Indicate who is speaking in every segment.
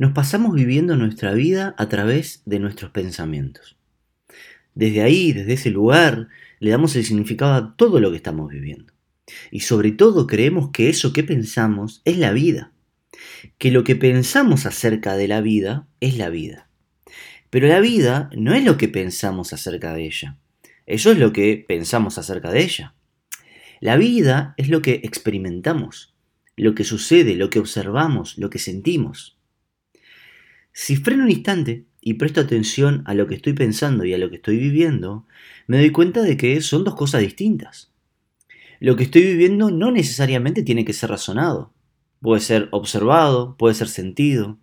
Speaker 1: Nos pasamos viviendo nuestra vida a través de nuestros pensamientos. Desde ahí, desde ese lugar, le damos el significado a todo lo que estamos viviendo. Y sobre todo creemos que eso que pensamos es la vida, que lo que pensamos acerca de la vida es la vida. Pero la vida no es lo que pensamos acerca de ella, eso es lo que pensamos acerca de ella. La vida es lo que experimentamos, lo que sucede, lo que observamos, lo que sentimos. Si freno un instante y presto atención a lo que estoy pensando y a lo que estoy viviendo, me doy cuenta de que son dos cosas distintas. Lo que estoy viviendo no necesariamente tiene que ser razonado. Puede ser observado, puede ser sentido.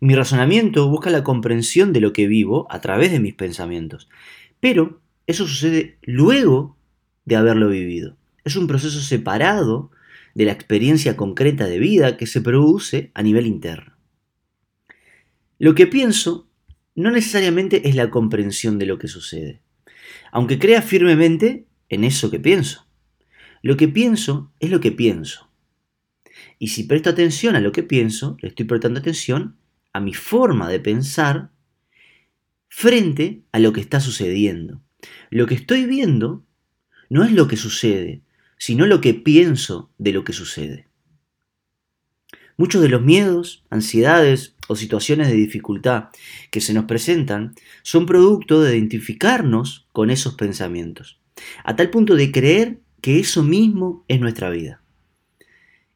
Speaker 1: Mi razonamiento busca la comprensión de lo que vivo a través de mis pensamientos. Pero eso sucede luego de haberlo vivido. Es un proceso separado de la experiencia concreta de vida que se produce a nivel interno. Lo que pienso no necesariamente es la comprensión de lo que sucede, aunque crea firmemente en eso que pienso. Lo que pienso es lo que pienso. Y si presto atención a lo que pienso, le estoy prestando atención a mi forma de pensar frente a lo que está sucediendo. Lo que estoy viendo no es lo que sucede, sino lo que pienso de lo que sucede. Muchos de los miedos, ansiedades o situaciones de dificultad que se nos presentan son producto de identificarnos con esos pensamientos, a tal punto de creer que eso mismo es nuestra vida,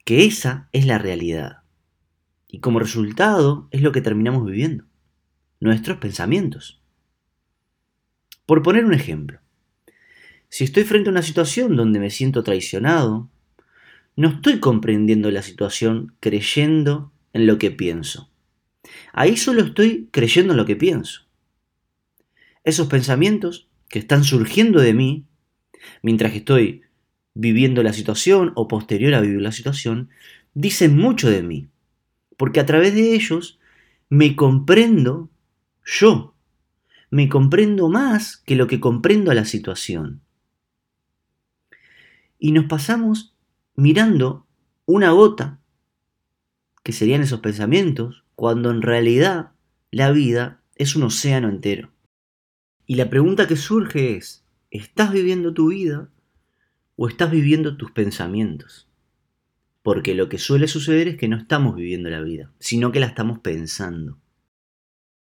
Speaker 1: que esa es la realidad. Y como resultado es lo que terminamos viviendo, nuestros pensamientos. Por poner un ejemplo, si estoy frente a una situación donde me siento traicionado, no estoy comprendiendo la situación creyendo en lo que pienso. Ahí solo estoy creyendo en lo que pienso. Esos pensamientos que están surgiendo de mí, mientras que estoy viviendo la situación o posterior a vivir la situación, dicen mucho de mí, porque a través de ellos me comprendo yo, me comprendo más que lo que comprendo a la situación. Y nos pasamos mirando una gota, que serían esos pensamientos, cuando en realidad la vida es un océano entero. Y la pregunta que surge es, ¿estás viviendo tu vida o estás viviendo tus pensamientos? Porque lo que suele suceder es que no estamos viviendo la vida, sino que la estamos pensando.